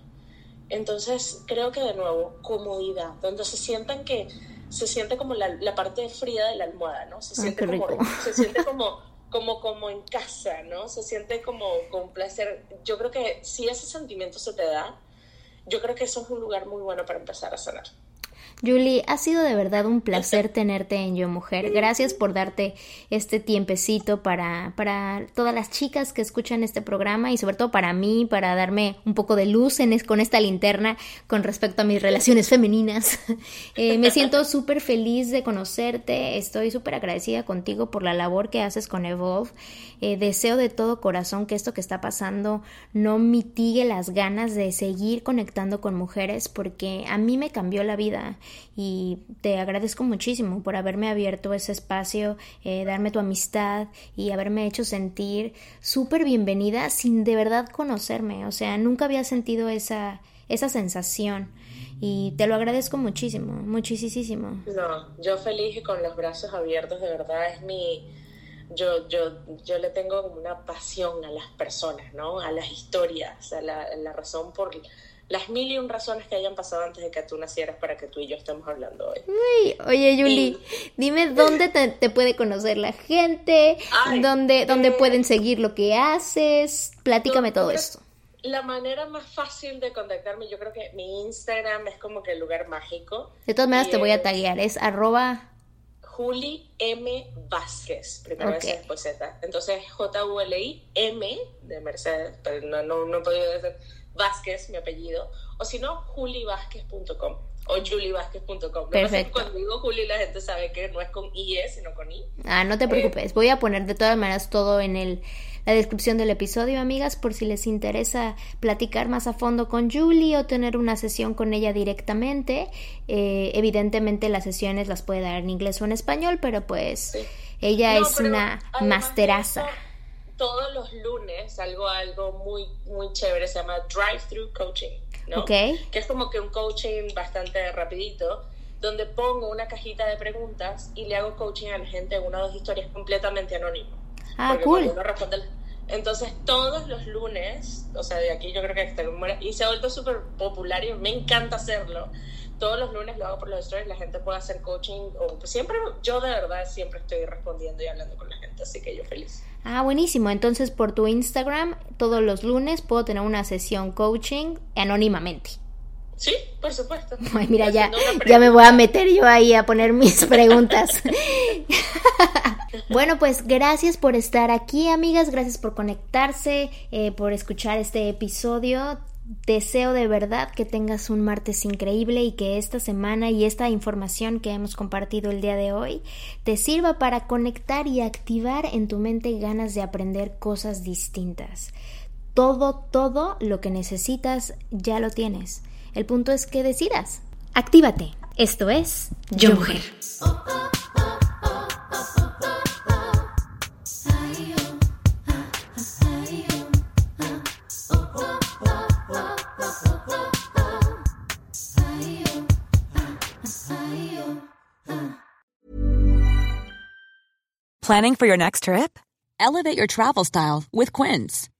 Entonces, creo que de nuevo, comodidad, donde se sientan que se siente como la, la parte fría de la almohada, ¿no? Se siente, como, se siente como, como, como en casa, ¿no? Se siente como con placer. Yo creo que si ese sentimiento se te da, yo creo que eso es un lugar muy bueno para empezar a sanar. Julie, ha sido de verdad un placer tenerte en Yo Mujer. Gracias por darte este tiempecito para, para todas las chicas que escuchan este programa y sobre todo para mí, para darme un poco de luz en con esta linterna con respecto a mis relaciones femeninas. Eh, me siento súper feliz de conocerte, estoy súper agradecida contigo por la labor que haces con Evolve. Eh, deseo de todo corazón que esto que está pasando no mitigue las ganas de seguir conectando con mujeres porque a mí me cambió la vida y te agradezco muchísimo por haberme abierto ese espacio, eh, darme tu amistad y haberme hecho sentir súper bienvenida sin de verdad conocerme. O sea, nunca había sentido esa, esa sensación y te lo agradezco muchísimo, muchísimo. No, yo feliz y con los brazos abiertos, de verdad es mi... Yo, yo, yo le tengo como una pasión a las personas, ¿no? A las historias, a la, la razón por las mil y un razones que hayan pasado antes de que tú nacieras para que tú y yo estemos hablando hoy. oye, Yuli, dime dónde te, puede conocer la gente, dónde, dónde eh, pueden seguir lo que haces. Platícame todo esto. La manera más fácil de contactarme, yo creo que mi Instagram es como que el lugar mágico. De todas maneras, te voy a taguear, es arroba... Juli M. Vázquez, primero okay. después Z. Entonces, J-U-L-I M de Mercedes, pero no, no, no he podido decir Vázquez, mi apellido, o si no, julivázquez.com o julievázquez.com. Perfecto. Cuando digo Juli, la gente sabe que no es con IE, sino con I. Ah, no te eh, preocupes. Voy a poner de todas maneras todo en el, la descripción del episodio, amigas, por si les interesa platicar más a fondo con Julie o tener una sesión con ella directamente. Eh, evidentemente las sesiones las puede dar en inglés o en español, pero pues ella es una masteraza todos los lunes algo, algo muy, muy chévere, se llama Drive-Through Coaching, ¿no? Que es como que un coaching bastante rapidito, donde pongo una cajita de preguntas y le hago coaching a la gente en una o dos historias completamente anónimo. Ah, cool. Entonces, todos los lunes, o sea, de aquí yo creo que está y se ha vuelto súper popular y me encanta hacerlo. Todos los lunes lo hago por los stories, la gente puede hacer coaching, o siempre, yo de verdad siempre estoy respondiendo y hablando con la gente, así que yo feliz. Ah, buenísimo. Entonces por tu Instagram todos los lunes puedo tener una sesión coaching anónimamente. Sí, por supuesto. Ay, mira, ya, ya me voy a meter yo ahí a poner mis preguntas. bueno, pues gracias por estar aquí, amigas. Gracias por conectarse, eh, por escuchar este episodio. Deseo de verdad que tengas un martes increíble y que esta semana y esta información que hemos compartido el día de hoy te sirva para conectar y activar en tu mente ganas de aprender cosas distintas. Todo, todo lo que necesitas ya lo tienes. El punto es que decidas. Actívate. Esto es Yo Mujer. Planning for your next trip? Elevate your travel style with Quince.